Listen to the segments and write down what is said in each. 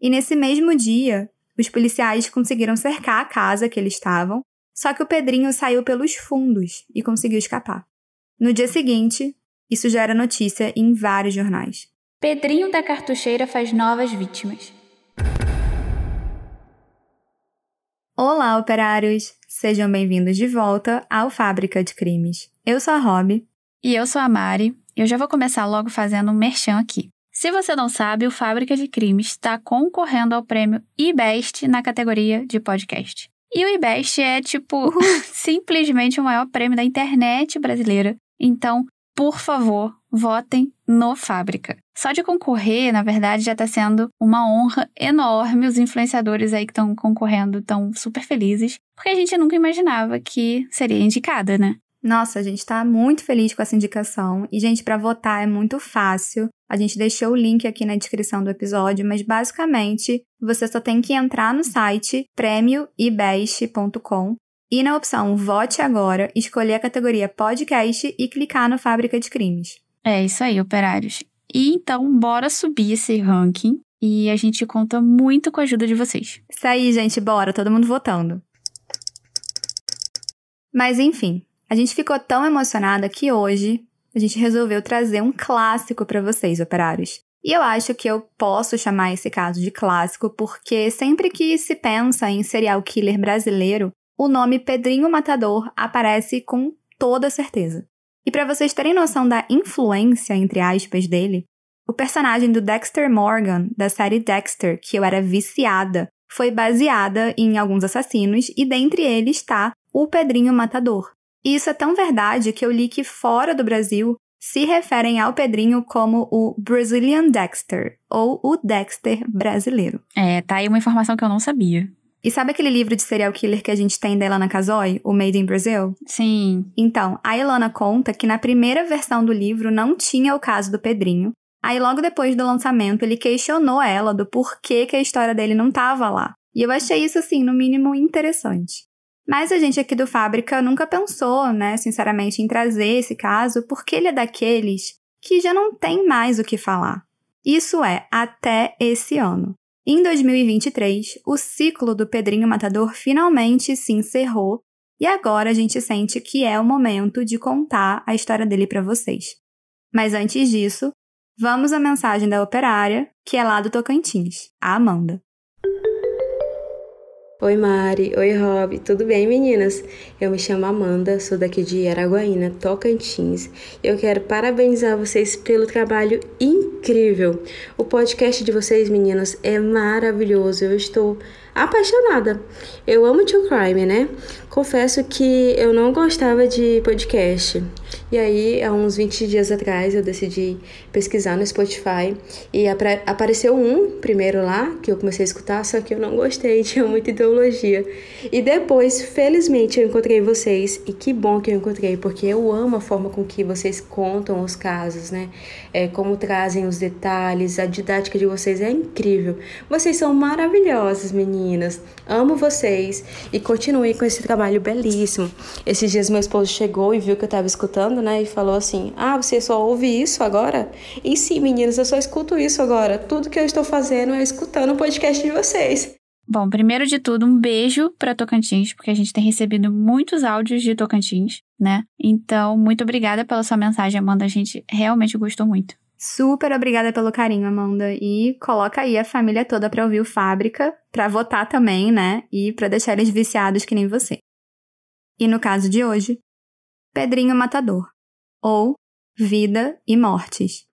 E nesse mesmo dia, os policiais conseguiram cercar a casa que eles estavam, só que o Pedrinho saiu pelos fundos e conseguiu escapar. No dia seguinte, isso já era notícia em vários jornais. Pedrinho da Cartucheira faz novas vítimas. Olá, operários! Sejam bem-vindos de volta ao Fábrica de Crimes. Eu sou a Rob. E eu sou a Mari. Eu já vou começar logo fazendo um merchan aqui. Se você não sabe, o Fábrica de Crimes está concorrendo ao prêmio IBEST na categoria de podcast. E o IBEST é, tipo, simplesmente o maior prêmio da internet brasileira. Então, por favor, votem no Fábrica. Só de concorrer, na verdade, já está sendo uma honra enorme. Os influenciadores aí que estão concorrendo estão super felizes, porque a gente nunca imaginava que seria indicada, né? Nossa, a gente está muito feliz com essa indicação. E, gente, para votar é muito fácil. A gente deixou o link aqui na descrição do episódio, mas basicamente você só tem que entrar no site prêmioibest.com e na opção Vote Agora, escolher a categoria Podcast e clicar no Fábrica de Crimes. É isso aí, operários. E então, bora subir esse ranking e a gente conta muito com a ajuda de vocês. Isso aí, gente, bora, todo mundo votando. Mas enfim, a gente ficou tão emocionada que hoje a gente resolveu trazer um clássico para vocês, operários. E eu acho que eu posso chamar esse caso de clássico porque sempre que se pensa em serial killer brasileiro, o nome Pedrinho Matador aparece com toda certeza. E para vocês terem noção da influência, entre aspas, dele, o personagem do Dexter Morgan, da série Dexter, que eu era viciada, foi baseada em alguns assassinos e dentre eles está o Pedrinho Matador. E isso é tão verdade que eu li que fora do Brasil se referem ao Pedrinho como o Brazilian Dexter, ou o Dexter brasileiro. É, tá aí uma informação que eu não sabia. E sabe aquele livro de serial killer que a gente tem da Ilana Casoy, o Made in Brazil? Sim. Então, a Ilana conta que na primeira versão do livro não tinha o caso do Pedrinho. Aí logo depois do lançamento, ele questionou ela do porquê que a história dele não tava lá. E eu achei isso assim, no mínimo interessante. Mas a gente aqui do Fábrica nunca pensou, né, sinceramente, em trazer esse caso, porque ele é daqueles que já não tem mais o que falar. Isso é, até esse ano. Em 2023, o ciclo do Pedrinho Matador finalmente se encerrou e agora a gente sente que é o momento de contar a história dele para vocês. Mas antes disso, vamos à mensagem da operária, que é lá do Tocantins, a Amanda. Oi Mari, oi Rob, tudo bem meninas? Eu me chamo Amanda, sou daqui de Araguaína, Tocantins. Eu quero parabenizar vocês pelo trabalho incrível. O podcast de vocês, meninas, é maravilhoso. Eu estou apaixonada. Eu amo True Crime, né? Confesso que eu não gostava de podcast. E aí, há uns 20 dias atrás, eu decidi pesquisar no Spotify e apareceu um primeiro lá que eu comecei a escutar, só que eu não gostei, tinha muita ideologia. E depois, felizmente, eu encontrei vocês e que bom que eu encontrei, porque eu amo a forma com que vocês contam os casos, né? É, como trazem os detalhes, a didática de vocês é incrível. Vocês são maravilhosas, meninas. Amo vocês e continuem com esse trabalho belíssimo. Esses dias meu esposo chegou e viu que eu estava escutando, né? E falou assim: Ah, você só ouve isso agora? E sim, meninas, eu só escuto isso agora. Tudo que eu estou fazendo é escutando o podcast de vocês. Bom, primeiro de tudo, um beijo para Tocantins, porque a gente tem recebido muitos áudios de Tocantins, né? Então, muito obrigada pela sua mensagem, Amanda. A gente realmente gostou muito. Super obrigada pelo carinho, Amanda. E coloca aí a família toda para ouvir o Fábrica, para votar também, né? E para deixar eles viciados que nem você e no caso de hoje, Pedrinho Matador, ou Vida e Mortes.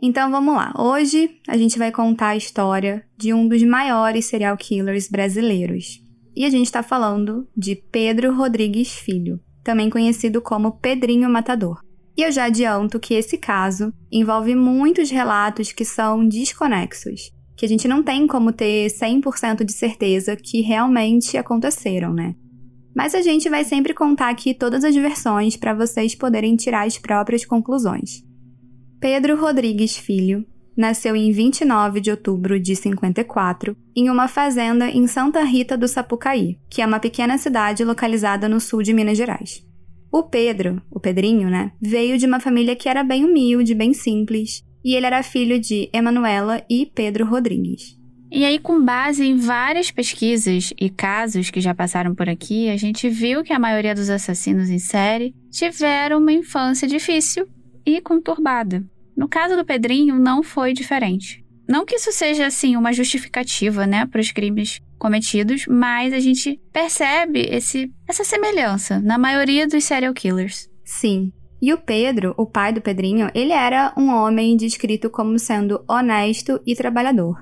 Então vamos lá. Hoje a gente vai contar a história de um dos maiores serial killers brasileiros. E a gente está falando de Pedro Rodrigues Filho, também conhecido como Pedrinho Matador. E eu já adianto que esse caso envolve muitos relatos que são desconexos, que a gente não tem como ter 100% de certeza que realmente aconteceram, né? Mas a gente vai sempre contar aqui todas as versões para vocês poderem tirar as próprias conclusões. Pedro Rodrigues Filho nasceu em 29 de outubro de 54 em uma fazenda em Santa Rita do Sapucaí, que é uma pequena cidade localizada no sul de Minas Gerais. O Pedro, o Pedrinho, né, veio de uma família que era bem humilde, bem simples, e ele era filho de Emanuela e Pedro Rodrigues. E aí, com base em várias pesquisas e casos que já passaram por aqui, a gente viu que a maioria dos assassinos em série tiveram uma infância difícil e conturbada. No caso do Pedrinho, não foi diferente. Não que isso seja, assim, uma justificativa, né, para os crimes cometidos, mas a gente percebe esse, essa semelhança na maioria dos serial killers. Sim. E o Pedro, o pai do Pedrinho, ele era um homem descrito como sendo honesto e trabalhador.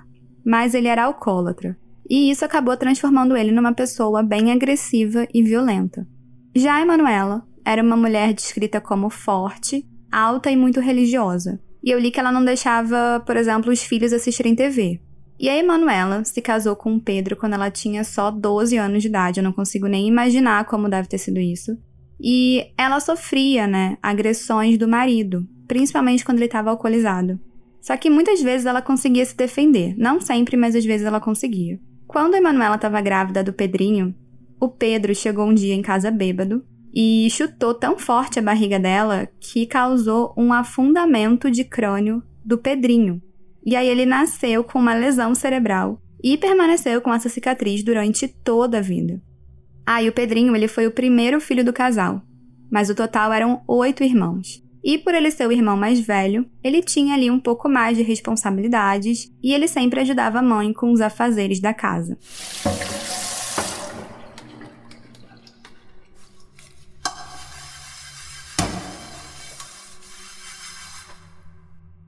Mas ele era alcoólatra. E isso acabou transformando ele numa pessoa bem agressiva e violenta. Já a Emanuela era uma mulher descrita como forte, alta e muito religiosa. E eu li que ela não deixava, por exemplo, os filhos assistirem TV. E a Emanuela se casou com o Pedro quando ela tinha só 12 anos de idade. Eu não consigo nem imaginar como deve ter sido isso. E ela sofria, né, agressões do marido, principalmente quando ele estava alcoolizado. Só que muitas vezes ela conseguia se defender. Não sempre, mas às vezes ela conseguia. Quando a Emanuela estava grávida do Pedrinho, o Pedro chegou um dia em casa bêbado e chutou tão forte a barriga dela que causou um afundamento de crânio do Pedrinho. E aí ele nasceu com uma lesão cerebral e permaneceu com essa cicatriz durante toda a vida. Ah, e o Pedrinho ele foi o primeiro filho do casal, mas o total eram oito irmãos. E por ele ser o irmão mais velho, ele tinha ali um pouco mais de responsabilidades e ele sempre ajudava a mãe com os afazeres da casa.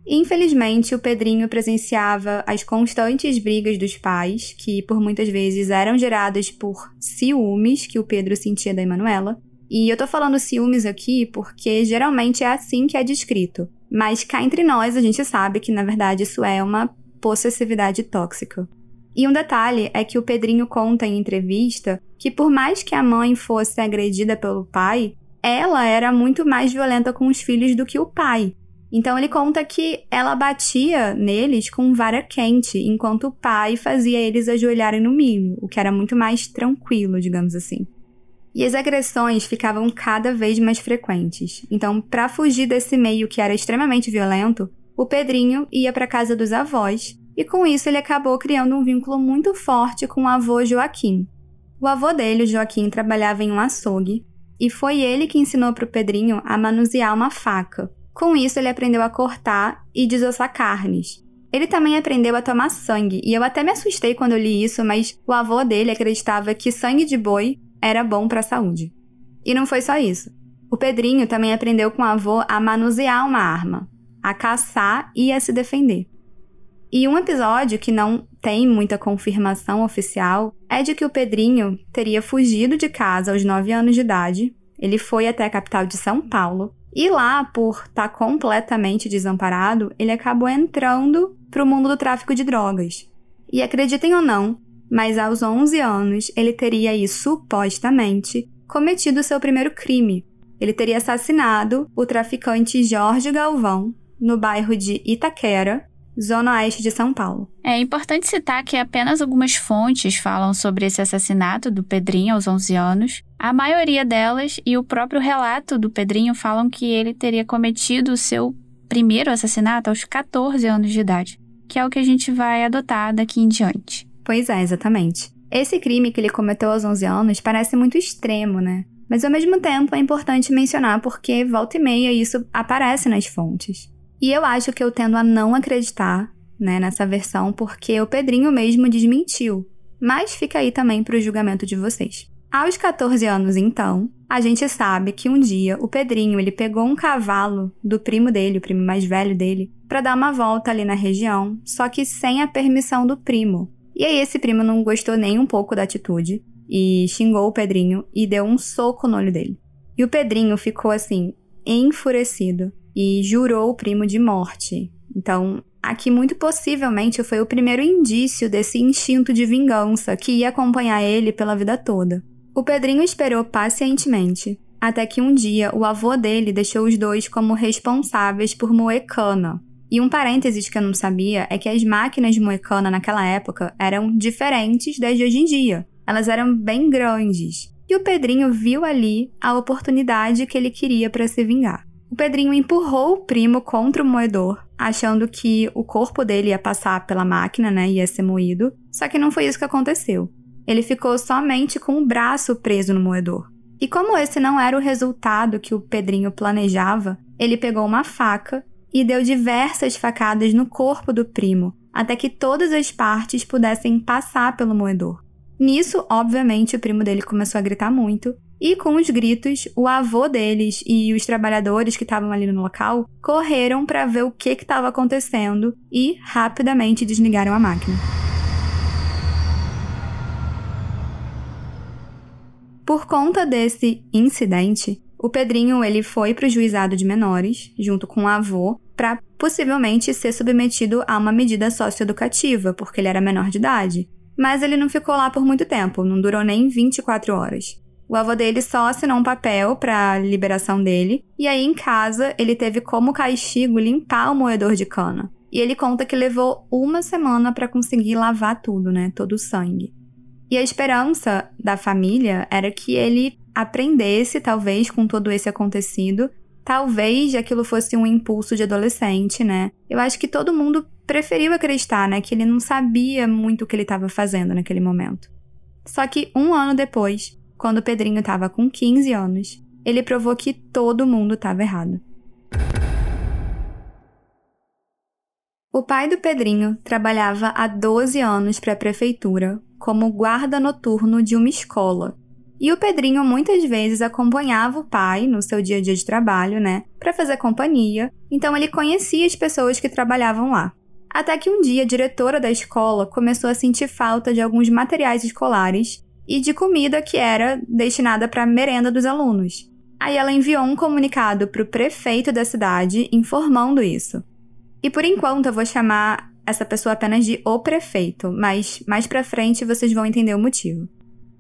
Infelizmente, o Pedrinho presenciava as constantes brigas dos pais, que por muitas vezes eram geradas por ciúmes que o Pedro sentia da Emanuela. E eu tô falando ciúmes aqui porque geralmente é assim que é descrito. Mas cá entre nós a gente sabe que na verdade isso é uma possessividade tóxica. E um detalhe é que o Pedrinho conta em entrevista que por mais que a mãe fosse agredida pelo pai, ela era muito mais violenta com os filhos do que o pai. Então ele conta que ela batia neles com vara quente, enquanto o pai fazia eles ajoelharem no milho, o que era muito mais tranquilo, digamos assim. E as agressões ficavam cada vez mais frequentes. Então, para fugir desse meio que era extremamente violento, o Pedrinho ia para casa dos avós, e com isso ele acabou criando um vínculo muito forte com o avô Joaquim. O avô dele, Joaquim, trabalhava em um açougue, e foi ele que ensinou para o Pedrinho a manusear uma faca, com isso, ele aprendeu a cortar e desossar carnes. Ele também aprendeu a tomar sangue, e eu até me assustei quando eu li isso, mas o avô dele acreditava que sangue de boi era bom para a saúde. E não foi só isso. O Pedrinho também aprendeu com o avô a manusear uma arma, a caçar e a se defender. E um episódio que não tem muita confirmação oficial é de que o Pedrinho teria fugido de casa aos 9 anos de idade. Ele foi até a capital de São Paulo e lá, por estar tá completamente desamparado, ele acabou entrando para o mundo do tráfico de drogas. E acreditem ou não, mas aos 11 anos ele teria aí supostamente cometido seu primeiro crime. Ele teria assassinado o traficante Jorge Galvão no bairro de Itaquera, zona oeste de São Paulo. É importante citar que apenas algumas fontes falam sobre esse assassinato do Pedrinho aos 11 anos. A maioria delas e o próprio relato do Pedrinho falam que ele teria cometido o seu primeiro assassinato aos 14 anos de idade, que é o que a gente vai adotar daqui em diante. Pois é, exatamente. Esse crime que ele cometeu aos 11 anos parece muito extremo, né? Mas ao mesmo tempo é importante mencionar porque volta e meia isso aparece nas fontes. E eu acho que eu tendo a não acreditar né, nessa versão porque o Pedrinho mesmo desmentiu. Mas fica aí também para o julgamento de vocês. Aos 14 anos, então, a gente sabe que um dia o Pedrinho ele pegou um cavalo do primo dele, o primo mais velho dele, para dar uma volta ali na região, só que sem a permissão do primo. E aí esse primo não gostou nem um pouco da atitude e xingou o Pedrinho e deu um soco no olho dele. E o Pedrinho ficou assim, enfurecido e jurou o primo de morte. Então, aqui muito possivelmente foi o primeiro indício desse instinto de vingança que ia acompanhar ele pela vida toda. O Pedrinho esperou pacientemente até que um dia o avô dele deixou os dois como responsáveis por moer cana. E um parênteses que eu não sabia é que as máquinas de moer cana naquela época eram diferentes das de hoje em dia. Elas eram bem grandes. E o Pedrinho viu ali a oportunidade que ele queria para se vingar. O Pedrinho empurrou o primo contra o moedor, achando que o corpo dele ia passar pela máquina, né, ia ser moído. Só que não foi isso que aconteceu. Ele ficou somente com o braço preso no moedor. E como esse não era o resultado que o Pedrinho planejava, ele pegou uma faca e deu diversas facadas no corpo do primo, até que todas as partes pudessem passar pelo moedor. Nisso, obviamente, o primo dele começou a gritar muito, e com os gritos, o avô deles e os trabalhadores que estavam ali no local correram para ver o que estava acontecendo e rapidamente desligaram a máquina. Por conta desse incidente, o Pedrinho ele foi para o juizado de menores, junto com o avô, para possivelmente ser submetido a uma medida socioeducativa, porque ele era menor de idade. Mas ele não ficou lá por muito tempo, não durou nem 24 horas. O avô dele só assinou um papel para liberação dele, e aí em casa ele teve como castigo limpar o moedor de cana. E ele conta que levou uma semana para conseguir lavar tudo, né? Todo o sangue. E a esperança da família era que ele aprendesse, talvez, com todo esse acontecido. Talvez aquilo fosse um impulso de adolescente, né? Eu acho que todo mundo preferiu acreditar, né? Que ele não sabia muito o que ele estava fazendo naquele momento. Só que um ano depois, quando o Pedrinho estava com 15 anos, ele provou que todo mundo estava errado. O pai do Pedrinho trabalhava há 12 anos para a prefeitura como guarda noturno de uma escola. E o Pedrinho muitas vezes acompanhava o pai no seu dia a dia de trabalho, né, para fazer companhia, então ele conhecia as pessoas que trabalhavam lá. Até que um dia a diretora da escola começou a sentir falta de alguns materiais escolares e de comida que era destinada para a merenda dos alunos. Aí ela enviou um comunicado para o prefeito da cidade informando isso. E por enquanto eu vou chamar essa pessoa apenas de o prefeito, mas mais pra frente vocês vão entender o motivo.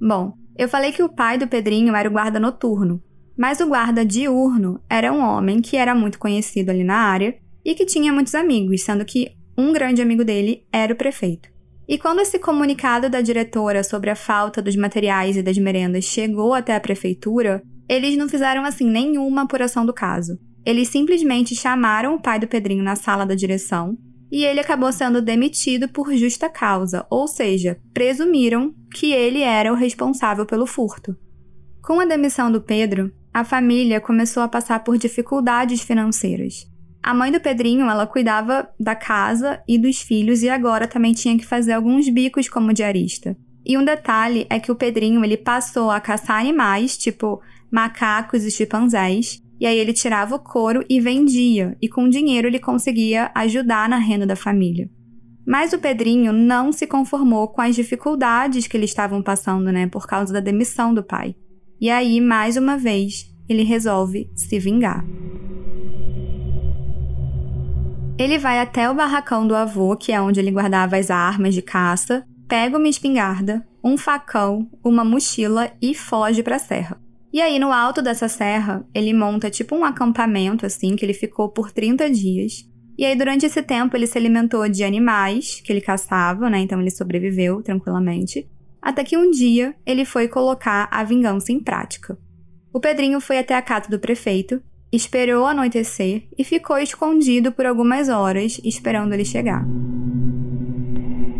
Bom, eu falei que o pai do Pedrinho era o guarda noturno, mas o guarda diurno era um homem que era muito conhecido ali na área e que tinha muitos amigos, sendo que um grande amigo dele era o prefeito. E quando esse comunicado da diretora sobre a falta dos materiais e das merendas chegou até a prefeitura, eles não fizeram assim nenhuma apuração do caso. Eles simplesmente chamaram o pai do Pedrinho na sala da direção e ele acabou sendo demitido por justa causa, ou seja, presumiram que ele era o responsável pelo furto. Com a demissão do Pedro, a família começou a passar por dificuldades financeiras. A mãe do Pedrinho, ela cuidava da casa e dos filhos e agora também tinha que fazer alguns bicos como diarista. E um detalhe é que o Pedrinho ele passou a caçar animais, tipo macacos e chimpanzés, e aí ele tirava o couro e vendia, e com o dinheiro ele conseguia ajudar na renda da família. Mas o Pedrinho não se conformou com as dificuldades que eles estavam passando, né, por causa da demissão do pai. E aí, mais uma vez, ele resolve se vingar. Ele vai até o barracão do avô, que é onde ele guardava as armas de caça, pega uma espingarda, um facão, uma mochila e foge para a serra. E aí, no alto dessa serra, ele monta tipo um acampamento, assim, que ele ficou por 30 dias. E aí, durante esse tempo, ele se alimentou de animais que ele caçava, né? Então, ele sobreviveu tranquilamente. Até que um dia, ele foi colocar a vingança em prática. O Pedrinho foi até a casa do prefeito, esperou anoitecer e ficou escondido por algumas horas, esperando ele chegar.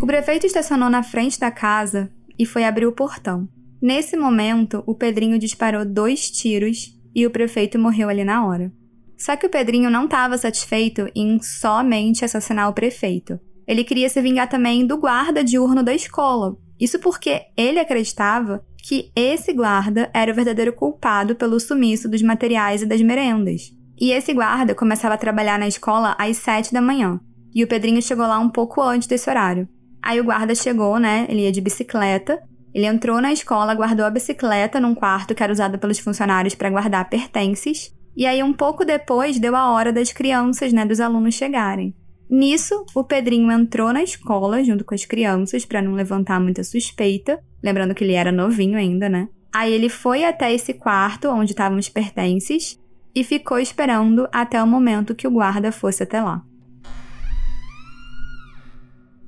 O prefeito estacionou na frente da casa e foi abrir o portão. Nesse momento, o Pedrinho disparou dois tiros e o prefeito morreu ali na hora. Só que o Pedrinho não estava satisfeito em somente assassinar o prefeito. Ele queria se vingar também do guarda diurno da escola. Isso porque ele acreditava que esse guarda era o verdadeiro culpado pelo sumiço dos materiais e das merendas. E esse guarda começava a trabalhar na escola às sete da manhã. E o Pedrinho chegou lá um pouco antes desse horário. Aí o guarda chegou, né? Ele ia de bicicleta ele entrou na escola, guardou a bicicleta num quarto que era usado pelos funcionários para guardar pertences, e aí um pouco depois deu a hora das crianças, né, dos alunos chegarem. Nisso, o Pedrinho entrou na escola junto com as crianças para não levantar muita suspeita, lembrando que ele era novinho ainda, né? Aí ele foi até esse quarto onde estavam os pertences e ficou esperando até o momento que o guarda fosse até lá.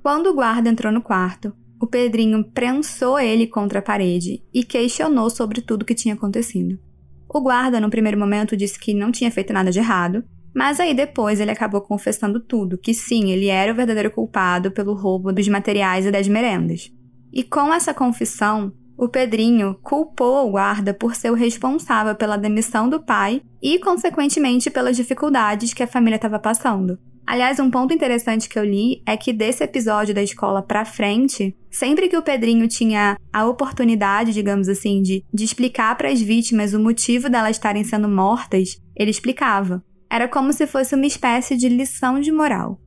Quando o guarda entrou no quarto, o Pedrinho prensou ele contra a parede e questionou sobre tudo o que tinha acontecido. O guarda, no primeiro momento, disse que não tinha feito nada de errado, mas aí depois ele acabou confessando tudo, que sim, ele era o verdadeiro culpado pelo roubo dos materiais e das merendas. E com essa confissão, o Pedrinho culpou o guarda por ser o responsável pela demissão do pai e, consequentemente, pelas dificuldades que a família estava passando. Aliás, um ponto interessante que eu li é que desse episódio da escola pra frente, sempre que o Pedrinho tinha a oportunidade, digamos assim, de, de explicar para as vítimas o motivo delas estarem sendo mortas, ele explicava. Era como se fosse uma espécie de lição de moral.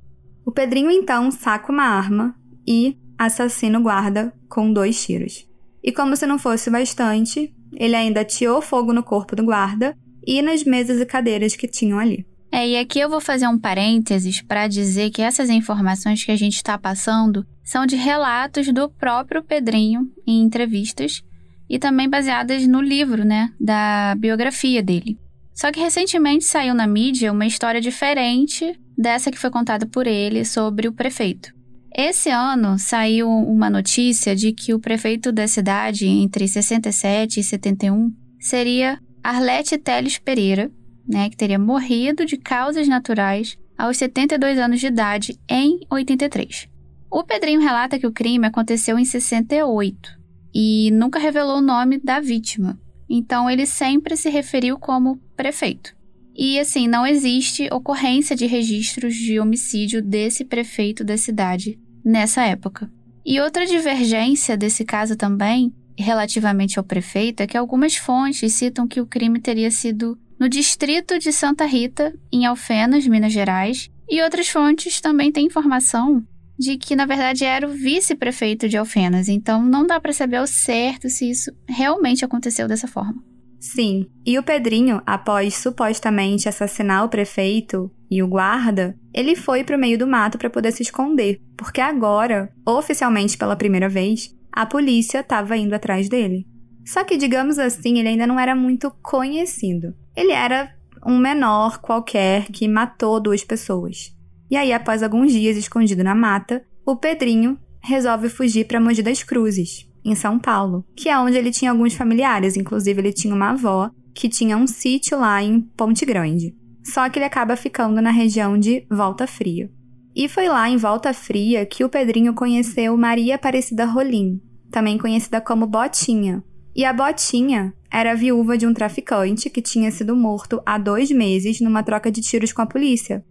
O Pedrinho então saca uma arma e assassina o guarda com dois tiros. E como se não fosse bastante, ele ainda ateou fogo no corpo do guarda e nas mesas e cadeiras que tinham ali. É, e aqui eu vou fazer um parênteses para dizer que essas informações que a gente está passando são de relatos do próprio Pedrinho em entrevistas e também baseadas no livro, né, da biografia dele. Só que recentemente saiu na mídia uma história diferente dessa que foi contada por ele sobre o prefeito. Esse ano saiu uma notícia de que o prefeito da cidade, entre 67 e 71, seria Arlete Teles Pereira, né, que teria morrido de causas naturais aos 72 anos de idade em 83. O Pedrinho relata que o crime aconteceu em 68 e nunca revelou o nome da vítima, então ele sempre se referiu como prefeito. E assim, não existe ocorrência de registros de homicídio desse prefeito da cidade nessa época. E outra divergência desse caso também, relativamente ao prefeito, é que algumas fontes citam que o crime teria sido no distrito de Santa Rita, em Alfenas, Minas Gerais, e outras fontes também têm informação de que na verdade era o vice-prefeito de Alfenas, então não dá para saber ao certo se isso realmente aconteceu dessa forma. Sim, e o Pedrinho, após supostamente assassinar o prefeito e o guarda, ele foi para o meio do mato para poder se esconder, porque agora, oficialmente pela primeira vez, a polícia estava indo atrás dele. Só que, digamos assim, ele ainda não era muito conhecido. Ele era um menor qualquer que matou duas pessoas. E aí, após alguns dias escondido na mata, o Pedrinho resolve fugir para Mogi das Cruzes, em São Paulo, que é onde ele tinha alguns familiares, inclusive ele tinha uma avó que tinha um sítio lá em Ponte Grande. Só que ele acaba ficando na região de Volta Fria. E foi lá em Volta Fria que o Pedrinho conheceu Maria Aparecida Rolim, também conhecida como Botinha. E a Botinha era viúva de um traficante que tinha sido morto há dois meses numa troca de tiros com a polícia.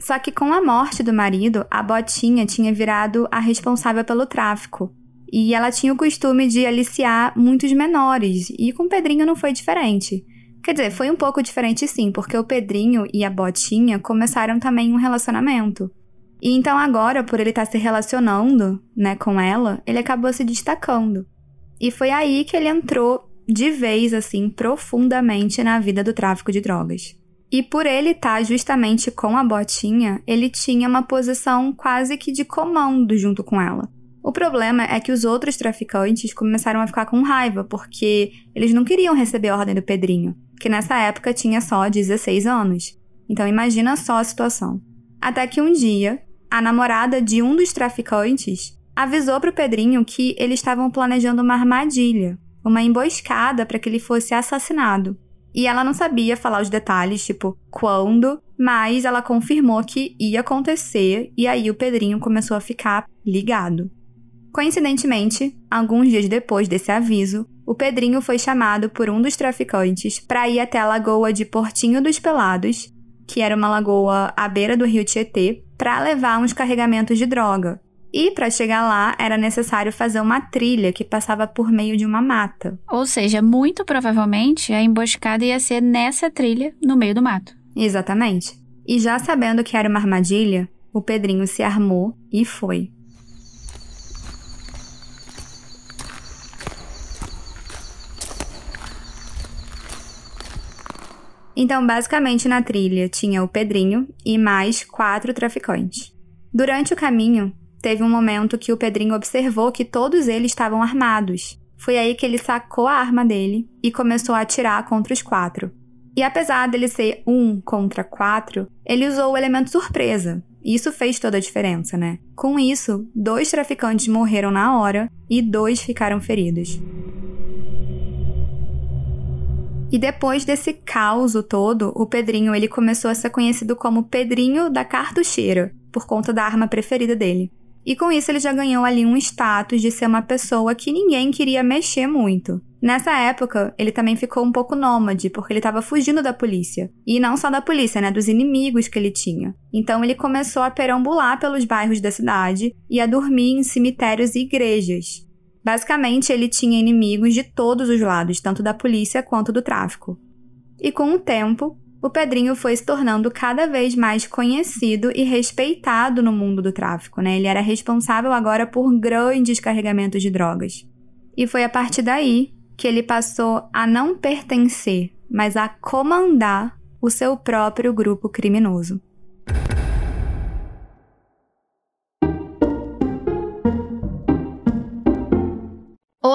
Só que com a morte do marido, a Botinha tinha virado a responsável pelo tráfico e ela tinha o costume de aliciar muitos menores, e com o Pedrinho não foi diferente. Quer dizer, foi um pouco diferente sim, porque o Pedrinho e a Botinha começaram também um relacionamento. E então agora, por ele estar tá se relacionando, né, com ela, ele acabou se destacando. E foi aí que ele entrou de vez assim profundamente na vida do tráfico de drogas. E por ele estar tá justamente com a Botinha, ele tinha uma posição quase que de comando junto com ela. O problema é que os outros traficantes começaram a ficar com raiva, porque eles não queriam receber a ordem do Pedrinho, que nessa época tinha só 16 anos. Então imagina só a situação. Até que um dia, a namorada de um dos traficantes avisou para o Pedrinho que eles estavam planejando uma armadilha, uma emboscada para que ele fosse assassinado. E ela não sabia falar os detalhes, tipo, quando, mas ela confirmou que ia acontecer e aí o Pedrinho começou a ficar ligado. Coincidentemente, alguns dias depois desse aviso, o Pedrinho foi chamado por um dos traficantes para ir até a lagoa de Portinho dos Pelados, que era uma lagoa à beira do rio Tietê, para levar uns carregamentos de droga. E para chegar lá era necessário fazer uma trilha que passava por meio de uma mata. Ou seja, muito provavelmente a emboscada ia ser nessa trilha no meio do mato. Exatamente. E já sabendo que era uma armadilha, o Pedrinho se armou e foi. Então, basicamente, na trilha tinha o Pedrinho e mais quatro traficantes. Durante o caminho, teve um momento que o Pedrinho observou que todos eles estavam armados. Foi aí que ele sacou a arma dele e começou a atirar contra os quatro. E apesar dele ser um contra quatro, ele usou o elemento surpresa. Isso fez toda a diferença, né? Com isso, dois traficantes morreram na hora e dois ficaram feridos. E depois desse caos todo, o Pedrinho ele começou a ser conhecido como Pedrinho da Cartucheira, por conta da arma preferida dele. E com isso ele já ganhou ali um status de ser uma pessoa que ninguém queria mexer muito. Nessa época, ele também ficou um pouco nômade, porque ele estava fugindo da polícia. E não só da polícia, né, dos inimigos que ele tinha. Então ele começou a perambular pelos bairros da cidade e a dormir em cemitérios e igrejas. Basicamente, ele tinha inimigos de todos os lados, tanto da polícia quanto do tráfico. E com o tempo, o Pedrinho foi se tornando cada vez mais conhecido e respeitado no mundo do tráfico, né? Ele era responsável agora por grandes carregamentos de drogas. E foi a partir daí que ele passou a não pertencer, mas a comandar o seu próprio grupo criminoso.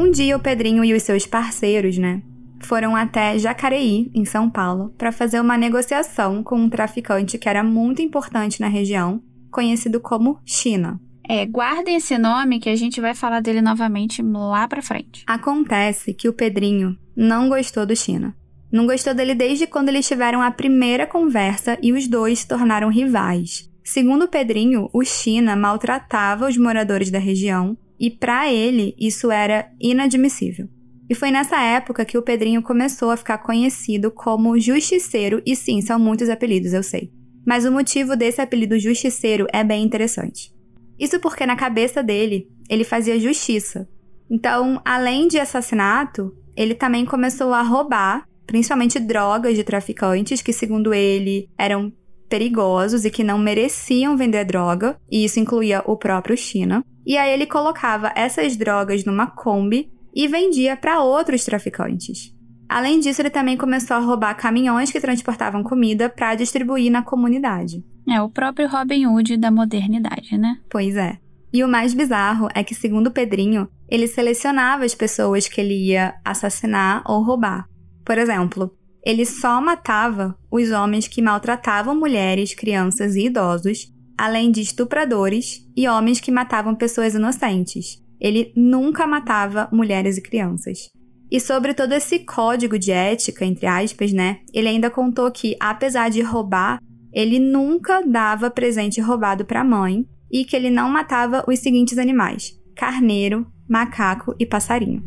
Um dia o Pedrinho e os seus parceiros, né, foram até Jacareí, em São Paulo, para fazer uma negociação com um traficante que era muito importante na região, conhecido como China. É, guardem esse nome que a gente vai falar dele novamente lá pra frente. Acontece que o Pedrinho não gostou do China. Não gostou dele desde quando eles tiveram a primeira conversa e os dois se tornaram rivais. Segundo o Pedrinho, o China maltratava os moradores da região e para ele isso era inadmissível. E foi nessa época que o Pedrinho começou a ficar conhecido como Justiceiro, e sim, são muitos apelidos, eu sei. Mas o motivo desse apelido Justiceiro é bem interessante. Isso porque na cabeça dele, ele fazia justiça. Então, além de assassinato, ele também começou a roubar, principalmente drogas de traficantes que, segundo ele, eram perigosos e que não mereciam vender droga, e isso incluía o próprio China. E aí ele colocava essas drogas numa Kombi e vendia para outros traficantes. Além disso, ele também começou a roubar caminhões que transportavam comida para distribuir na comunidade. É o próprio Robin Hood da modernidade, né? Pois é. E o mais bizarro é que, segundo Pedrinho, ele selecionava as pessoas que ele ia assassinar ou roubar. Por exemplo, ele só matava os homens que maltratavam mulheres, crianças e idosos, além de estupradores e homens que matavam pessoas inocentes. Ele nunca matava mulheres e crianças. E sobre todo esse código de ética, entre aspas, né? Ele ainda contou que, apesar de roubar, ele nunca dava presente roubado para a mãe e que ele não matava os seguintes animais: carneiro, macaco e passarinho.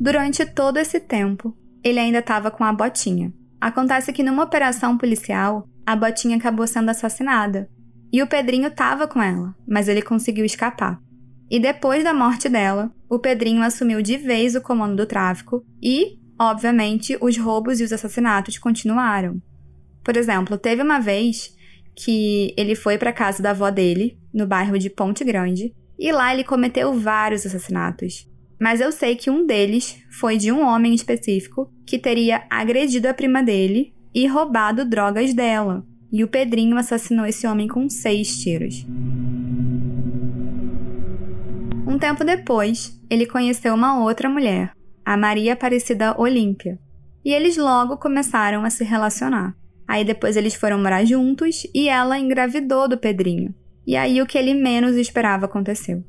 Durante todo esse tempo, ele ainda estava com a botinha. Acontece que numa operação policial, a botinha acabou sendo assassinada. E o Pedrinho estava com ela, mas ele conseguiu escapar. E depois da morte dela, o Pedrinho assumiu de vez o comando do tráfico e, obviamente, os roubos e os assassinatos continuaram. Por exemplo, teve uma vez que ele foi para casa da avó dele, no bairro de Ponte Grande, e lá ele cometeu vários assassinatos. Mas eu sei que um deles foi de um homem específico que teria agredido a prima dele e roubado drogas dela. E o Pedrinho assassinou esse homem com seis tiros. Um tempo depois, ele conheceu uma outra mulher, a Maria Aparecida Olímpia, e eles logo começaram a se relacionar. Aí depois eles foram morar juntos e ela engravidou do Pedrinho. E aí o que ele menos esperava aconteceu.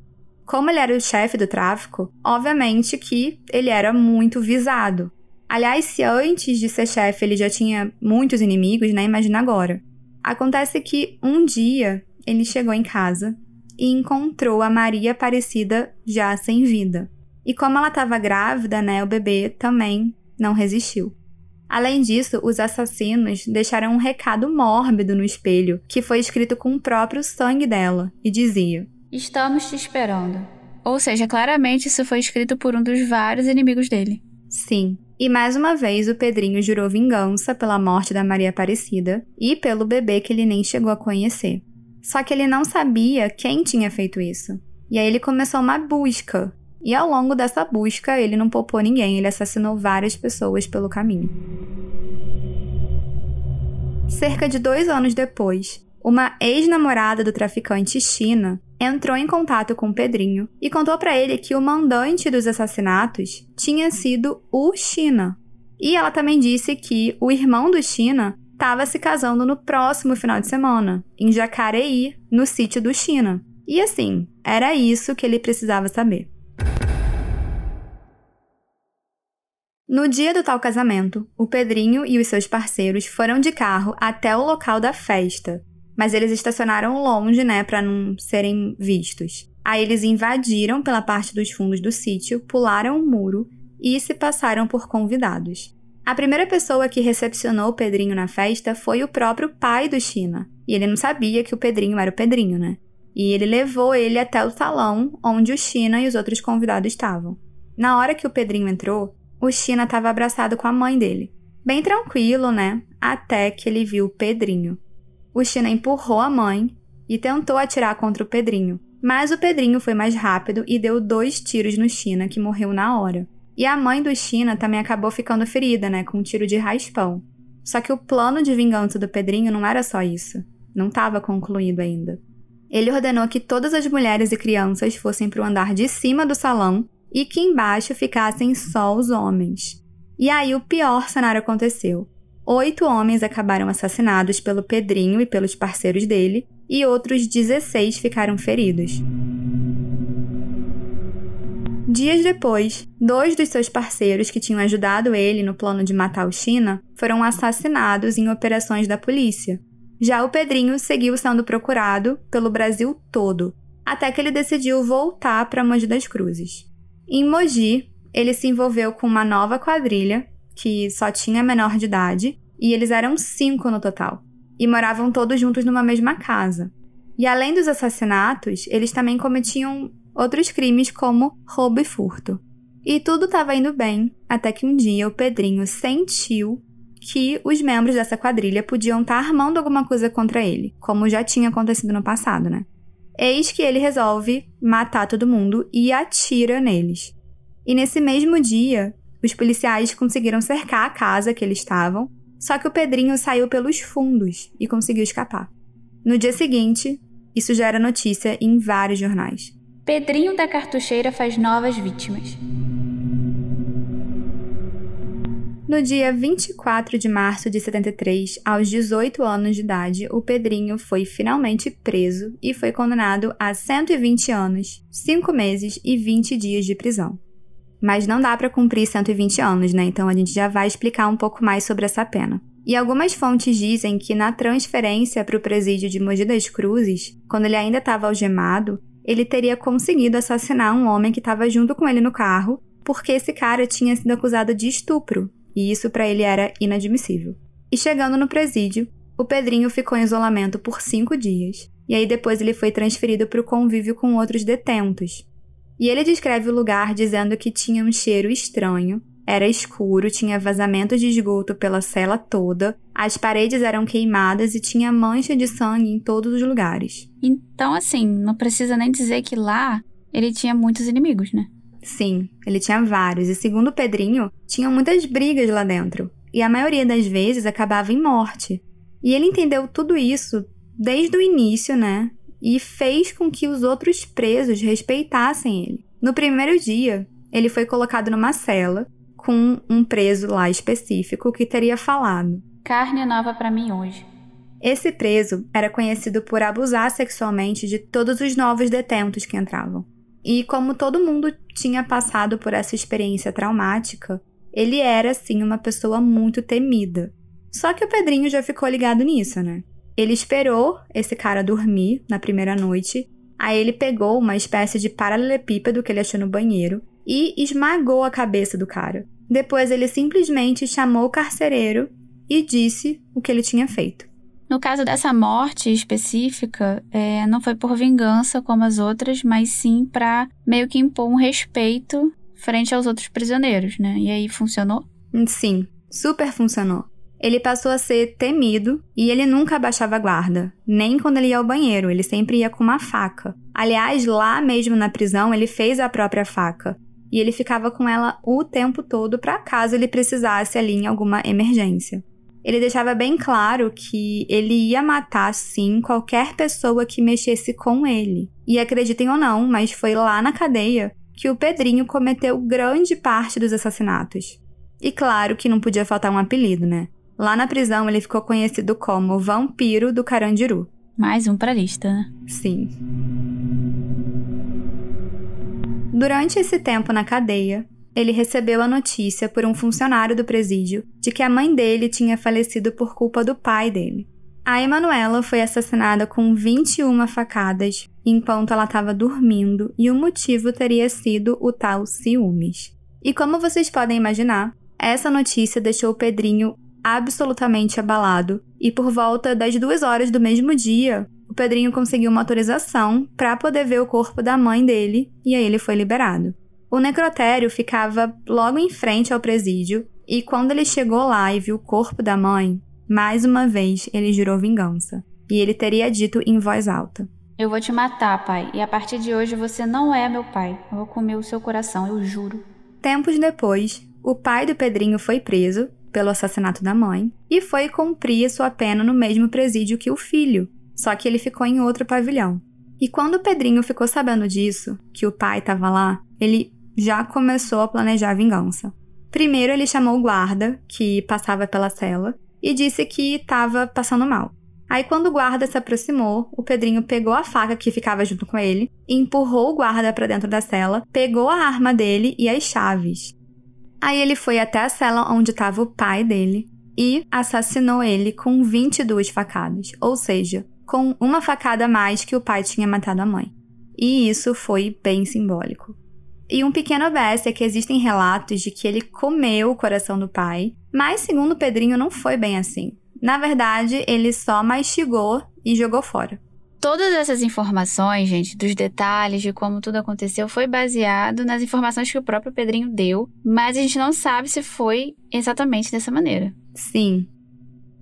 Como ele era o chefe do tráfico, obviamente que ele era muito visado. Aliás, se antes de ser chefe ele já tinha muitos inimigos, né? Imagina agora. Acontece que um dia ele chegou em casa e encontrou a Maria Aparecida já sem vida. E como ela estava grávida, né, o bebê também não resistiu. Além disso, os assassinos deixaram um recado mórbido no espelho, que foi escrito com o próprio sangue dela, e dizia: Estamos te esperando. Ou seja, claramente isso foi escrito por um dos vários inimigos dele. Sim. E mais uma vez o Pedrinho jurou vingança pela morte da Maria Aparecida e pelo bebê que ele nem chegou a conhecer. Só que ele não sabia quem tinha feito isso. E aí ele começou uma busca. E ao longo dessa busca, ele não poupou ninguém, ele assassinou várias pessoas pelo caminho. Cerca de dois anos depois, uma ex-namorada do traficante China entrou em contato com Pedrinho e contou para ele que o mandante dos assassinatos tinha sido o China. E ela também disse que o irmão do China estava se casando no próximo final de semana, em Jacareí, no sítio do China. E assim, era isso que ele precisava saber. No dia do tal casamento, o Pedrinho e os seus parceiros foram de carro até o local da festa, mas eles estacionaram longe, né, para não serem vistos. Aí eles invadiram pela parte dos fundos do sítio, pularam o muro e se passaram por convidados. A primeira pessoa que recepcionou o Pedrinho na festa foi o próprio pai do China. E ele não sabia que o Pedrinho era o Pedrinho, né? E ele levou ele até o salão onde o China e os outros convidados estavam. Na hora que o Pedrinho entrou, o China estava abraçado com a mãe dele. Bem tranquilo, né? Até que ele viu o Pedrinho. O China empurrou a mãe e tentou atirar contra o Pedrinho. Mas o Pedrinho foi mais rápido e deu dois tiros no China, que morreu na hora. E a mãe do China também acabou ficando ferida, né, com um tiro de raspão. Só que o plano de vingança do Pedrinho não era só isso. Não estava concluído ainda. Ele ordenou que todas as mulheres e crianças fossem para o andar de cima do salão e que embaixo ficassem só os homens. E aí o pior cenário aconteceu. Oito homens acabaram assassinados pelo Pedrinho e pelos parceiros dele, e outros 16 ficaram feridos. Dias depois, dois dos seus parceiros que tinham ajudado ele no plano de matar o China foram assassinados em operações da polícia. Já o Pedrinho seguiu sendo procurado pelo Brasil todo, até que ele decidiu voltar para Mogi das Cruzes. Em Mogi, ele se envolveu com uma nova quadrilha, que só tinha menor de idade, e eles eram cinco no total, e moravam todos juntos numa mesma casa. E além dos assassinatos, eles também cometiam outros crimes como roubo e furto. E tudo estava indo bem, até que um dia o Pedrinho sentiu que os membros dessa quadrilha podiam estar tá armando alguma coisa contra ele, como já tinha acontecido no passado, né? Eis que ele resolve matar todo mundo e atira neles. E nesse mesmo dia, os policiais conseguiram cercar a casa que eles estavam, só que o Pedrinho saiu pelos fundos e conseguiu escapar. No dia seguinte, isso já era notícia em vários jornais. Pedrinho da Cartucheira faz novas vítimas. No dia 24 de março de 73, aos 18 anos de idade, o Pedrinho foi finalmente preso e foi condenado a 120 anos, 5 meses e 20 dias de prisão. Mas não dá para cumprir 120 anos, né? Então a gente já vai explicar um pouco mais sobre essa pena. E algumas fontes dizem que na transferência para o presídio de Mogi das Cruzes, quando ele ainda estava algemado, ele teria conseguido assassinar um homem que estava junto com ele no carro, porque esse cara tinha sido acusado de estupro, e isso para ele era inadmissível. E chegando no presídio, o Pedrinho ficou em isolamento por cinco dias, e aí depois ele foi transferido para o convívio com outros detentos. E ele descreve o lugar dizendo que tinha um cheiro estranho, era escuro, tinha vazamento de esgoto pela cela toda, as paredes eram queimadas e tinha mancha de sangue em todos os lugares. Então, assim, não precisa nem dizer que lá ele tinha muitos inimigos, né? Sim, ele tinha vários, e segundo o Pedrinho, tinham muitas brigas lá dentro, e a maioria das vezes acabava em morte. E ele entendeu tudo isso desde o início, né? E fez com que os outros presos respeitassem ele. No primeiro dia, ele foi colocado numa cela com um preso lá específico que teria falado: Carne nova para mim hoje. Esse preso era conhecido por abusar sexualmente de todos os novos detentos que entravam. E como todo mundo tinha passado por essa experiência traumática, ele era sim uma pessoa muito temida. Só que o Pedrinho já ficou ligado nisso, né? Ele esperou esse cara dormir na primeira noite, aí ele pegou uma espécie de paralelepípedo que ele achou no banheiro e esmagou a cabeça do cara. Depois ele simplesmente chamou o carcereiro e disse o que ele tinha feito. No caso dessa morte específica, é, não foi por vingança como as outras, mas sim para meio que impor um respeito frente aos outros prisioneiros, né? E aí funcionou? Sim, super funcionou. Ele passou a ser temido e ele nunca abaixava a guarda, nem quando ele ia ao banheiro, ele sempre ia com uma faca. Aliás, lá mesmo na prisão, ele fez a própria faca e ele ficava com ela o tempo todo para caso ele precisasse ali em alguma emergência ele deixava bem claro que ele ia matar sim qualquer pessoa que mexesse com ele. E acreditem ou não, mas foi lá na cadeia que o Pedrinho cometeu grande parte dos assassinatos. E claro que não podia faltar um apelido, né? Lá na prisão ele ficou conhecido como Vampiro do Carandiru. Mais um pra lista, né? Sim. Durante esse tempo na cadeia, ele recebeu a notícia por um funcionário do presídio de que a mãe dele tinha falecido por culpa do pai dele. A Emanuela foi assassinada com 21 facadas enquanto ela estava dormindo e o motivo teria sido o tal ciúmes. E como vocês podem imaginar, essa notícia deixou o Pedrinho absolutamente abalado e por volta das duas horas do mesmo dia, o Pedrinho conseguiu uma autorização para poder ver o corpo da mãe dele e aí ele foi liberado. O necrotério ficava logo em frente ao presídio, e quando ele chegou lá e viu o corpo da mãe, mais uma vez ele jurou vingança. E ele teria dito em voz alta: Eu vou te matar, pai, e a partir de hoje você não é meu pai. Eu vou comer o seu coração, eu juro. Tempos depois, o pai do Pedrinho foi preso pelo assassinato da mãe e foi cumprir sua pena no mesmo presídio que o filho, só que ele ficou em outro pavilhão. E quando o Pedrinho ficou sabendo disso, que o pai estava lá, ele já começou a planejar a vingança. Primeiro, ele chamou o guarda, que passava pela cela, e disse que estava passando mal. Aí, quando o guarda se aproximou, o Pedrinho pegou a faca que ficava junto com ele, empurrou o guarda para dentro da cela, pegou a arma dele e as chaves. Aí ele foi até a cela onde estava o pai dele e assassinou ele com 22 facadas, ou seja, com uma facada a mais que o pai tinha matado a mãe. E isso foi bem simbólico. E um pequeno OBS é que existem relatos de que ele comeu o coração do pai, mas segundo Pedrinho não foi bem assim. Na verdade, ele só mastigou e jogou fora. Todas essas informações, gente, dos detalhes de como tudo aconteceu, foi baseado nas informações que o próprio Pedrinho deu, mas a gente não sabe se foi exatamente dessa maneira. Sim.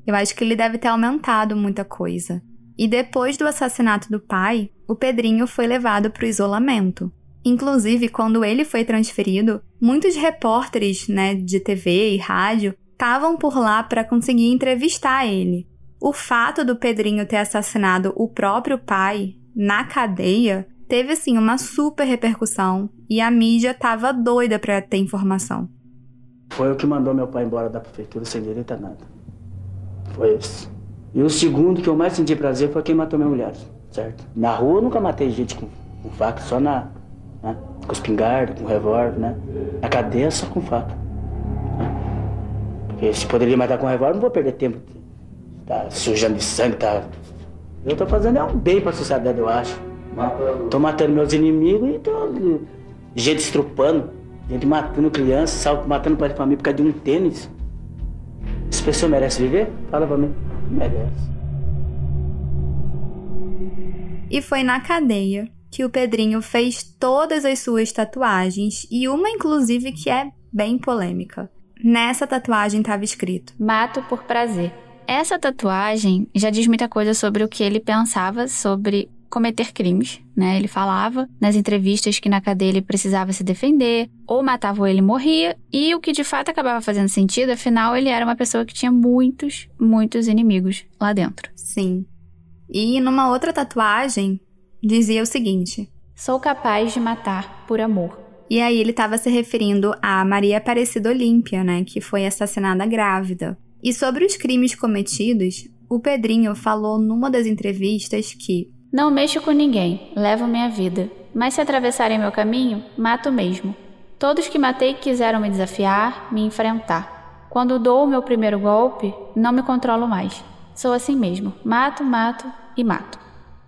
Eu acho que ele deve ter aumentado muita coisa. E depois do assassinato do pai, o Pedrinho foi levado para o isolamento. Inclusive, quando ele foi transferido, muitos repórteres né, de TV e rádio estavam por lá para conseguir entrevistar ele. O fato do Pedrinho ter assassinado o próprio pai na cadeia teve assim uma super repercussão e a mídia estava doida para ter informação. Foi o que mandou meu pai embora da prefeitura sem direito a nada. Foi isso. E o segundo que eu mais senti prazer foi quem matou minha mulher, certo? Na rua eu nunca matei gente com, com faca, só na, né? com espingarda, com revólver, né? Na cadeia só com faca. Né? Porque se poderia matar com revólver, não vou perder tempo. Tá sujando de sangue, tá. Eu tô fazendo é um bem pra sociedade, eu acho. Tô matando meus inimigos e tô. Gente estrupando, gente matando criança, matando pai de família por causa de um tênis. Essa pessoa merece viver? Fala pra mim. Merece. E foi na cadeia que o Pedrinho fez todas as suas tatuagens e uma inclusive que é bem polêmica. Nessa tatuagem estava escrito: Mato por prazer. Essa tatuagem já diz muita coisa sobre o que ele pensava sobre cometer crimes, né? Ele falava nas entrevistas que na cadeia ele precisava se defender, ou matava ou ele morria, e o que de fato acabava fazendo sentido, afinal ele era uma pessoa que tinha muitos, muitos inimigos lá dentro. Sim. E numa outra tatuagem, dizia o seguinte: Sou capaz de matar por amor. E aí ele estava se referindo a Maria Aparecida Olímpia, né, que foi assassinada grávida. E sobre os crimes cometidos, o Pedrinho falou numa das entrevistas que Não mexo com ninguém, levo minha vida, mas se atravessarem meu caminho, mato mesmo. Todos que matei quiseram me desafiar, me enfrentar. Quando dou o meu primeiro golpe, não me controlo mais. Sou assim mesmo, mato, mato e mato.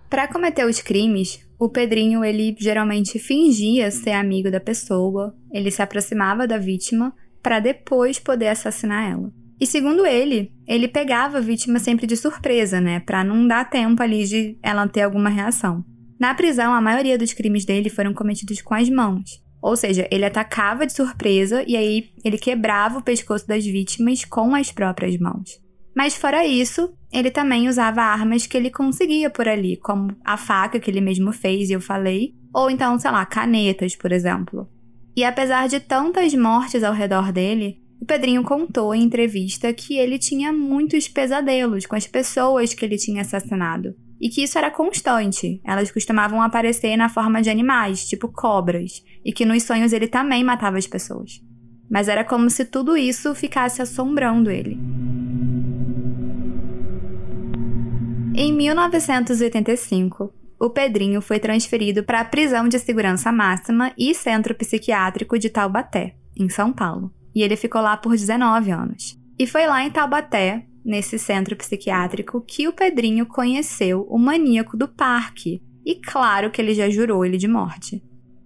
Para cometer os crimes, o Pedrinho ele geralmente fingia ser amigo da pessoa, ele se aproximava da vítima para depois poder assassinar ela. E segundo ele, ele pegava a vítima sempre de surpresa, né, para não dar tempo ali de ela ter alguma reação. Na prisão, a maioria dos crimes dele foram cometidos com as mãos. Ou seja, ele atacava de surpresa e aí ele quebrava o pescoço das vítimas com as próprias mãos. Mas fora isso, ele também usava armas que ele conseguia por ali, como a faca que ele mesmo fez e eu falei, ou então, sei lá, canetas, por exemplo. E apesar de tantas mortes ao redor dele, o Pedrinho contou em entrevista que ele tinha muitos pesadelos com as pessoas que ele tinha assassinado. E que isso era constante. Elas costumavam aparecer na forma de animais, tipo cobras, e que nos sonhos ele também matava as pessoas. Mas era como se tudo isso ficasse assombrando ele. Em 1985, o Pedrinho foi transferido para a prisão de segurança máxima e centro psiquiátrico de Taubaté, em São Paulo. E ele ficou lá por 19 anos. E foi lá em Taubaté nesse centro psiquiátrico que o Pedrinho conheceu o maníaco do parque. E claro que ele já jurou ele de morte.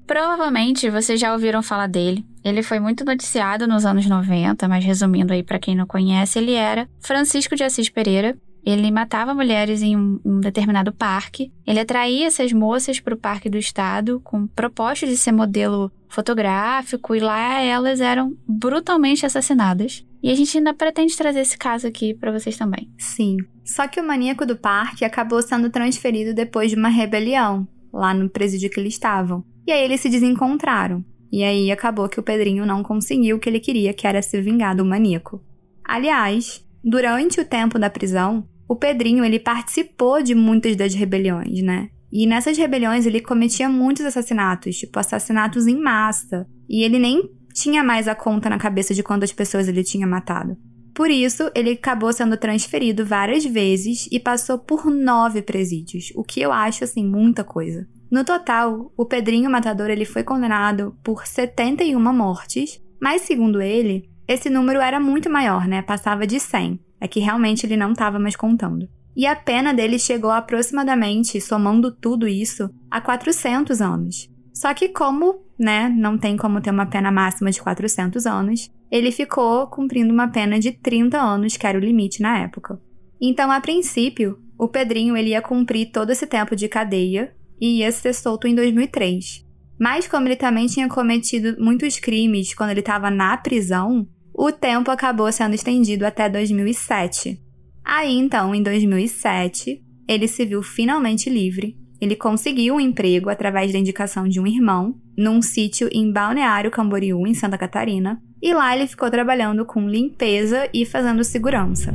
Provavelmente vocês já ouviram falar dele. Ele foi muito noticiado nos anos 90, mas resumindo aí para quem não conhece, ele era Francisco de Assis Pereira, ele matava mulheres em um, um, determinado parque. Ele atraía essas moças para o parque do estado com proposta de ser modelo fotográfico e lá elas eram brutalmente assassinadas. E a gente ainda pretende trazer esse caso aqui para vocês também. Sim. Só que o maníaco do parque acabou sendo transferido depois de uma rebelião lá no presídio que eles estavam. E aí eles se desencontraram. E aí acabou que o Pedrinho não conseguiu o que ele queria, que era se vingar do maníaco. Aliás, durante o tempo da prisão, o Pedrinho ele participou de muitas das rebeliões, né? E nessas rebeliões ele cometia muitos assassinatos, tipo assassinatos em massa. E ele nem tinha mais a conta na cabeça de quantas pessoas ele tinha matado. Por isso, ele acabou sendo transferido várias vezes e passou por nove presídios, o que eu acho assim muita coisa. No total, o Pedrinho Matador ele foi condenado por 71 mortes, mas segundo ele, esse número era muito maior, né? Passava de 100. É que realmente ele não estava mais contando. E a pena dele chegou aproximadamente, somando tudo isso, a 400 anos. Só que como, né, não tem como ter uma pena máxima de 400 anos, ele ficou cumprindo uma pena de 30 anos, que era o limite na época. Então, a princípio, o Pedrinho ele ia cumprir todo esse tempo de cadeia e ia ser solto em 2003. Mas como ele também tinha cometido muitos crimes quando ele estava na prisão, o tempo acabou sendo estendido até 2007. Aí então, em 2007, ele se viu finalmente livre. Ele conseguiu um emprego através da indicação de um irmão num sítio em Balneário Camboriú, em Santa Catarina, e lá ele ficou trabalhando com limpeza e fazendo segurança.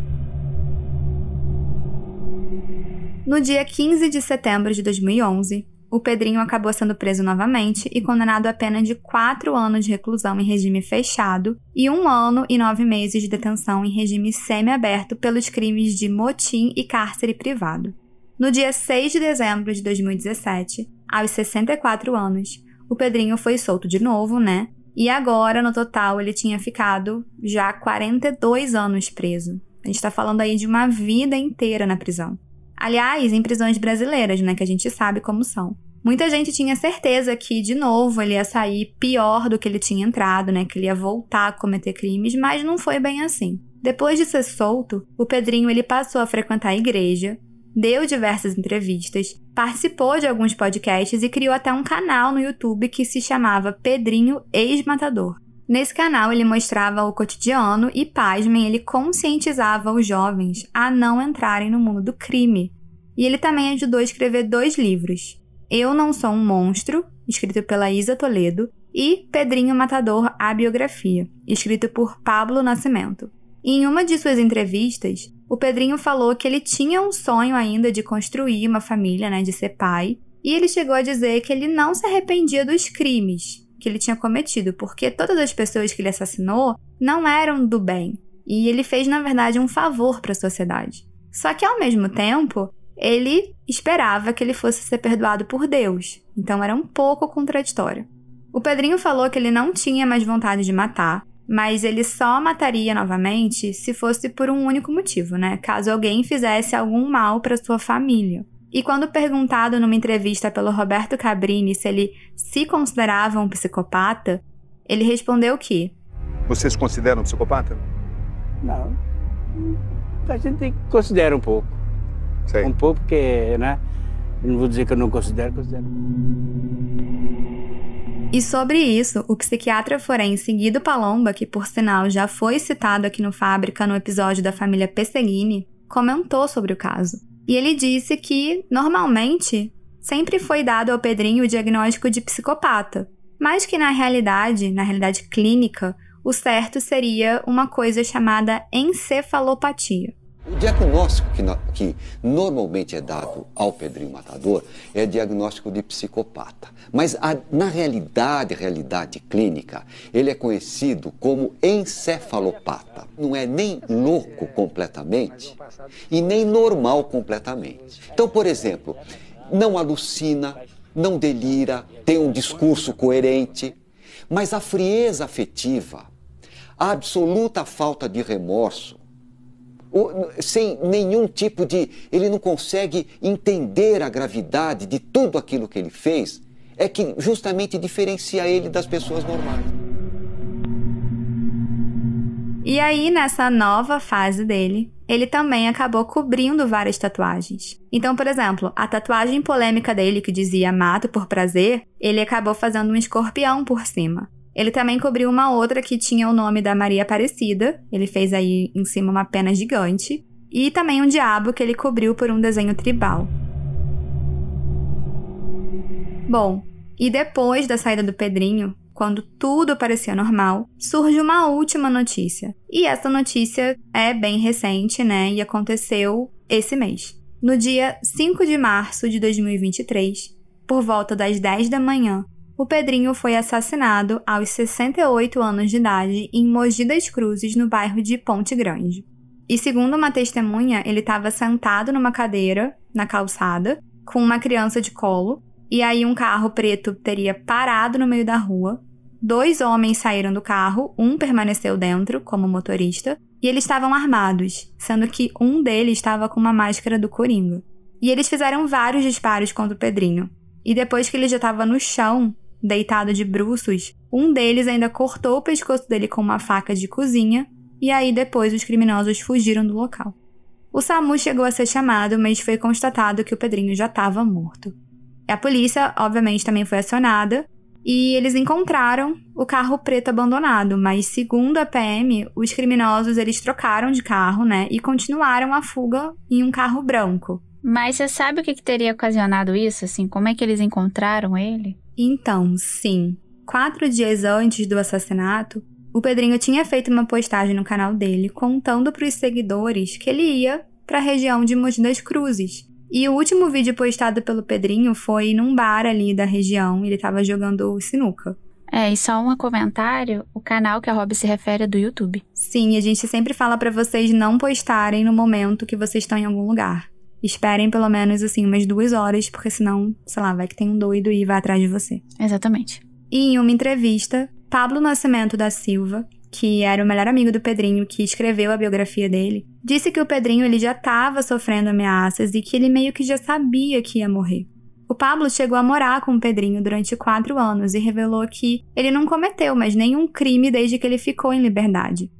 No dia 15 de setembro de 2011, o Pedrinho acabou sendo preso novamente e condenado a pena de quatro anos de reclusão em regime fechado e um ano e nove meses de detenção em regime semiaberto pelos crimes de motim e cárcere privado. No dia 6 de dezembro de 2017, aos 64 anos, o Pedrinho foi solto de novo, né? E agora, no total, ele tinha ficado já 42 anos preso. A gente tá falando aí de uma vida inteira na prisão. Aliás, em prisões brasileiras, né, que a gente sabe como são. Muita gente tinha certeza que, de novo, ele ia sair pior do que ele tinha entrado, né? Que ele ia voltar a cometer crimes, mas não foi bem assim. Depois de ser solto, o Pedrinho ele passou a frequentar a igreja, deu diversas entrevistas, participou de alguns podcasts e criou até um canal no YouTube que se chamava Pedrinho Ex-Matador. Nesse canal ele mostrava o cotidiano e, pasmem, ele conscientizava os jovens a não entrarem no mundo do crime. E ele também ajudou a escrever dois livros: Eu Não Sou um Monstro, escrito pela Isa Toledo, e Pedrinho Matador, a biografia, escrito por Pablo Nascimento. Em uma de suas entrevistas, o Pedrinho falou que ele tinha um sonho ainda de construir uma família, né, de ser pai, e ele chegou a dizer que ele não se arrependia dos crimes, que ele tinha cometido, porque todas as pessoas que ele assassinou não eram do bem. E ele fez, na verdade, um favor para a sociedade. Só que, ao mesmo tempo, ele esperava que ele fosse ser perdoado por Deus. Então era um pouco contraditório. O Pedrinho falou que ele não tinha mais vontade de matar, mas ele só mataria novamente se fosse por um único motivo, né? Caso alguém fizesse algum mal para sua família. E quando perguntado numa entrevista pelo Roberto Cabrini se ele se considerava um psicopata, ele respondeu que: Você se considera um psicopata? Não. A gente considera um pouco. Sei. Um pouco porque, né? Não vou dizer que eu não considero, considero. E sobre isso, o psiquiatra forense Guido Palomba, que por sinal já foi citado aqui no Fábrica no episódio da família Pesseguini, comentou sobre o caso. E ele disse que, normalmente, sempre foi dado ao Pedrinho o diagnóstico de psicopata, mas que na realidade, na realidade clínica, o certo seria uma coisa chamada encefalopatia. O diagnóstico que, que, normalmente é dado ao Pedrinho Matador é diagnóstico de psicopata. Mas a, na realidade, realidade clínica, ele é conhecido como encefalopata. Não é nem louco completamente e nem normal completamente. Então, por exemplo, não alucina, não delira, tem um discurso coerente, mas a frieza afetiva, a absoluta falta de remorso, sem nenhum tipo de. Ele não consegue entender a gravidade de tudo aquilo que ele fez, é que justamente diferencia ele das pessoas normais. E aí, nessa nova fase dele, ele também acabou cobrindo várias tatuagens. Então, por exemplo, a tatuagem polêmica dele que dizia mato por prazer, ele acabou fazendo um escorpião por cima. Ele também cobriu uma outra que tinha o nome da Maria Aparecida, ele fez aí em cima uma pena gigante, e também um diabo que ele cobriu por um desenho tribal. Bom, e depois da saída do Pedrinho, quando tudo parecia normal, surge uma última notícia. E essa notícia é bem recente, né? E aconteceu esse mês. No dia 5 de março de 2023, por volta das 10 da manhã, o Pedrinho foi assassinado aos 68 anos de idade em Mogi das Cruzes, no bairro de Ponte Grande. E segundo uma testemunha, ele estava sentado numa cadeira na calçada, com uma criança de colo, e aí um carro preto teria parado no meio da rua. Dois homens saíram do carro, um permaneceu dentro como motorista, e eles estavam armados, sendo que um deles estava com uma máscara do Coringa. E eles fizeram vários disparos contra o Pedrinho. E depois que ele já estava no chão, deitado de bruços, um deles ainda cortou o pescoço dele com uma faca de cozinha e aí depois os criminosos fugiram do local. O SAMU chegou a ser chamado, mas foi constatado que o Pedrinho já estava morto. A polícia, obviamente, também foi acionada e eles encontraram o carro preto abandonado, mas segundo a PM, os criminosos eles trocaram de carro, né, e continuaram a fuga em um carro branco. Mas você sabe o que, que teria ocasionado isso? Assim, como é que eles encontraram ele? Então, sim. Quatro dias antes do assassinato, o Pedrinho tinha feito uma postagem no canal dele contando para os seguidores que ele ia para a região de Mogi das Cruzes. E o último vídeo postado pelo Pedrinho foi num bar ali da região, ele estava jogando sinuca. É, e só um comentário, o canal que a Rob se refere é do YouTube. Sim, a gente sempre fala para vocês não postarem no momento que vocês estão em algum lugar. Esperem pelo menos assim umas duas horas, porque senão, sei lá, vai que tem um doido e vai atrás de você. Exatamente. E em uma entrevista, Pablo Nascimento da Silva, que era o melhor amigo do Pedrinho que escreveu a biografia dele, disse que o Pedrinho ele já estava sofrendo ameaças e que ele meio que já sabia que ia morrer. O Pablo chegou a morar com o Pedrinho durante quatro anos e revelou que ele não cometeu mais nenhum crime desde que ele ficou em liberdade.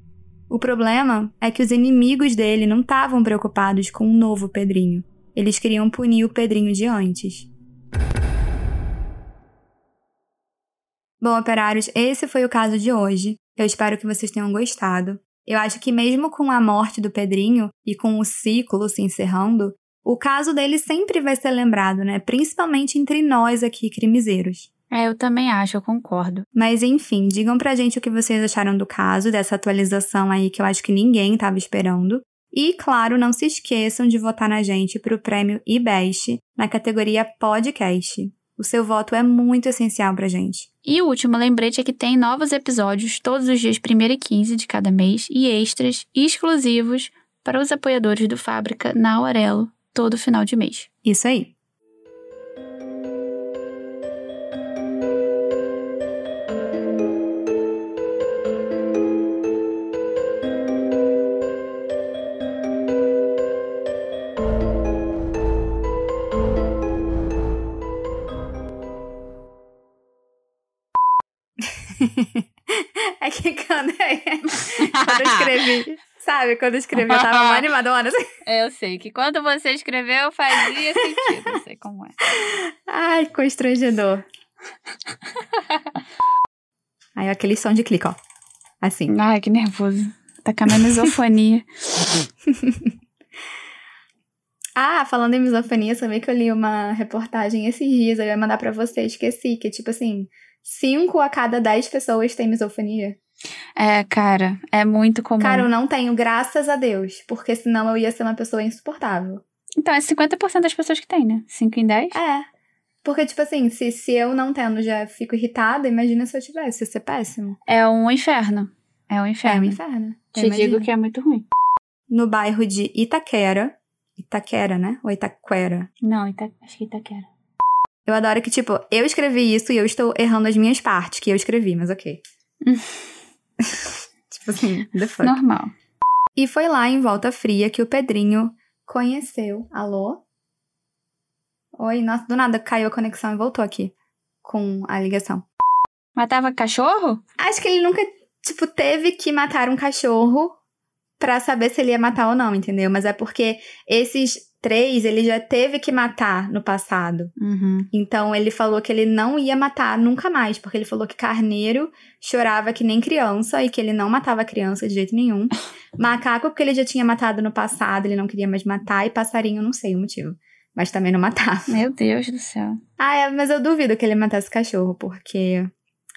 O problema é que os inimigos dele não estavam preocupados com um novo Pedrinho. Eles queriam punir o Pedrinho de antes. Bom, operários, esse foi o caso de hoje. Eu espero que vocês tenham gostado. Eu acho que mesmo com a morte do Pedrinho e com o ciclo se encerrando, o caso dele sempre vai ser lembrado, né? Principalmente entre nós aqui, crimezeiros. É, eu também acho, eu concordo. Mas enfim, digam pra gente o que vocês acharam do caso, dessa atualização aí que eu acho que ninguém estava esperando. E, claro, não se esqueçam de votar na gente pro prêmio IBEST na categoria Podcast. O seu voto é muito essencial pra gente. E o último lembrete é que tem novos episódios todos os dias 1 e 15 de cada mês e extras exclusivos para os apoiadores do Fábrica na Aurelo todo final de mês. Isso aí. Sabe? Quando eu escrevi, eu tava uma animadona. Assim. Eu sei que quando você escreveu fazia sentido, eu sei como é. Ai, constrangedor. Aí aquele som de clique, ó. Assim. Ai, que nervoso. Tá com a minha misofonia. ah, falando em misofonia, sabia que eu li uma reportagem esses dias, eu ia mandar pra você, esqueci, que tipo assim, 5 a cada 10 pessoas têm misofonia. É, cara, é muito comum. Cara, eu não tenho, graças a Deus, porque senão eu ia ser uma pessoa insuportável. Então, é 50% das pessoas que tem, né? 5 em 10? É. Porque, tipo assim, se, se eu não tendo já fico irritada, imagina se eu tivesse, ia ser péssimo. É um inferno. É um inferno. É um inferno. Te digo que é muito ruim. No bairro de Itaquera. Itaquera, né? Ou Itaquera? Não, Ita... acho que Itaquera. Eu adoro que, tipo, eu escrevi isso e eu estou errando as minhas partes que eu escrevi, mas ok. tipo assim, the fuck. Normal. E foi lá em Volta Fria que o Pedrinho conheceu. Alô? Oi, nossa, do nada caiu a conexão e voltou aqui com a ligação. Matava cachorro? Acho que ele nunca, tipo, teve que matar um cachorro pra saber se ele ia matar ou não, entendeu? Mas é porque esses três ele já teve que matar no passado. Uhum. Então ele falou que ele não ia matar nunca mais, porque ele falou que carneiro chorava que nem criança e que ele não matava criança de jeito nenhum. Macaco, porque ele já tinha matado no passado, ele não queria mais matar, e passarinho, não sei o motivo. Mas também não matava. Meu Deus do céu. Ah, é, mas eu duvido que ele matasse cachorro, porque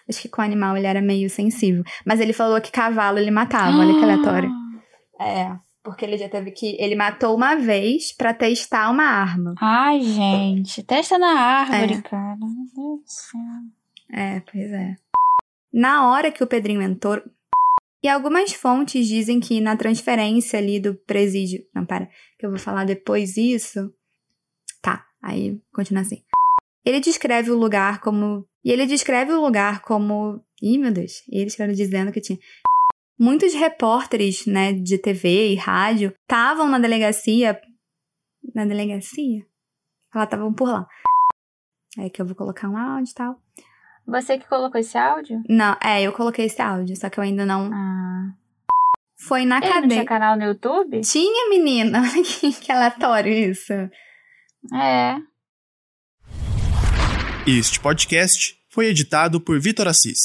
acho que com animal ele era meio sensível. Mas ele falou que cavalo ele matava, olha que aleatório. É. Porque ele já teve que. Ele matou uma vez para testar uma arma. Ai, gente. Testa na árvore, É. cara. Meu Deus do céu. É, pois é. Na hora que o Pedrinho entrou. E algumas fontes dizem que na transferência ali do presídio. Não, para, que eu vou falar depois isso. Tá, aí continua assim. Ele descreve o lugar como. E ele descreve o lugar como. Ih, meu Deus. Eles estavam dizendo que tinha. Muitos repórteres, né, de TV e rádio estavam na delegacia. Na delegacia? Ela estavam por lá. É que eu vou colocar um áudio e tal. Você que colocou esse áudio? Não, é, eu coloquei esse áudio, só que eu ainda não. Ah. Foi na Ele não tinha cadeia. canal no YouTube? Tinha, menina. Olha que, que aleatório isso. É. Este podcast foi editado por Vitor Assis.